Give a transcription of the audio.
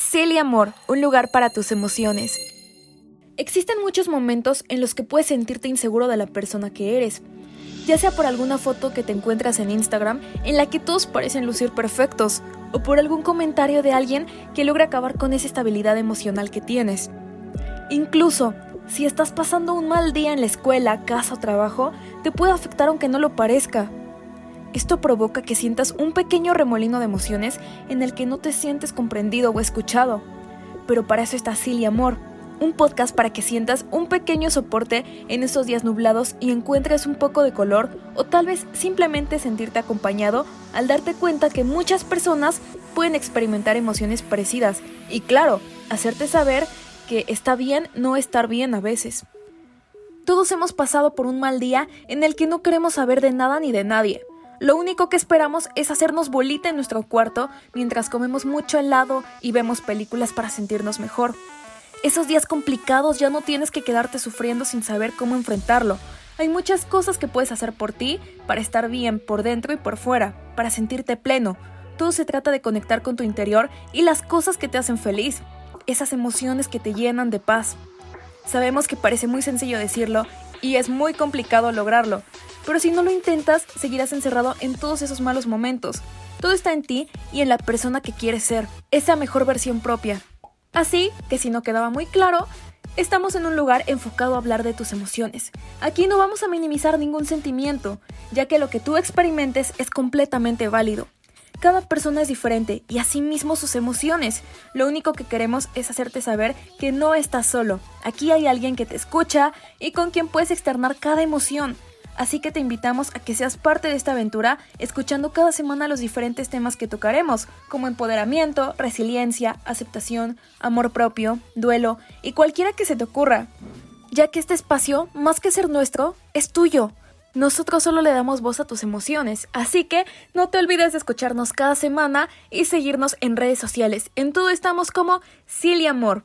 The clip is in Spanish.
Celia Amor, un lugar para tus emociones. Existen muchos momentos en los que puedes sentirte inseguro de la persona que eres, ya sea por alguna foto que te encuentras en Instagram en la que todos parecen lucir perfectos, o por algún comentario de alguien que logra acabar con esa estabilidad emocional que tienes. Incluso, si estás pasando un mal día en la escuela, casa o trabajo, te puede afectar aunque no lo parezca. Esto provoca que sientas un pequeño remolino de emociones en el que no te sientes comprendido o escuchado. Pero para eso está Silly Amor, un podcast para que sientas un pequeño soporte en esos días nublados y encuentres un poco de color o tal vez simplemente sentirte acompañado al darte cuenta que muchas personas pueden experimentar emociones parecidas y claro, hacerte saber que está bien no estar bien a veces. Todos hemos pasado por un mal día en el que no queremos saber de nada ni de nadie. Lo único que esperamos es hacernos bolita en nuestro cuarto mientras comemos mucho helado y vemos películas para sentirnos mejor. Esos días complicados ya no tienes que quedarte sufriendo sin saber cómo enfrentarlo. Hay muchas cosas que puedes hacer por ti para estar bien por dentro y por fuera, para sentirte pleno. Todo se trata de conectar con tu interior y las cosas que te hacen feliz, esas emociones que te llenan de paz. Sabemos que parece muy sencillo decirlo y es muy complicado lograrlo, pero si no lo intentas, seguirás encerrado en todos esos malos momentos. Todo está en ti y en la persona que quieres ser, esa mejor versión propia. Así que si no quedaba muy claro, estamos en un lugar enfocado a hablar de tus emociones. Aquí no vamos a minimizar ningún sentimiento, ya que lo que tú experimentes es completamente válido. Cada persona es diferente y asimismo sus emociones. Lo único que queremos es hacerte saber que no estás solo. Aquí hay alguien que te escucha y con quien puedes externar cada emoción. Así que te invitamos a que seas parte de esta aventura escuchando cada semana los diferentes temas que tocaremos, como empoderamiento, resiliencia, aceptación, amor propio, duelo y cualquiera que se te ocurra. Ya que este espacio, más que ser nuestro, es tuyo. Nosotros solo le damos voz a tus emociones, así que no te olvides de escucharnos cada semana y seguirnos en redes sociales. En todo estamos como Silly Amor.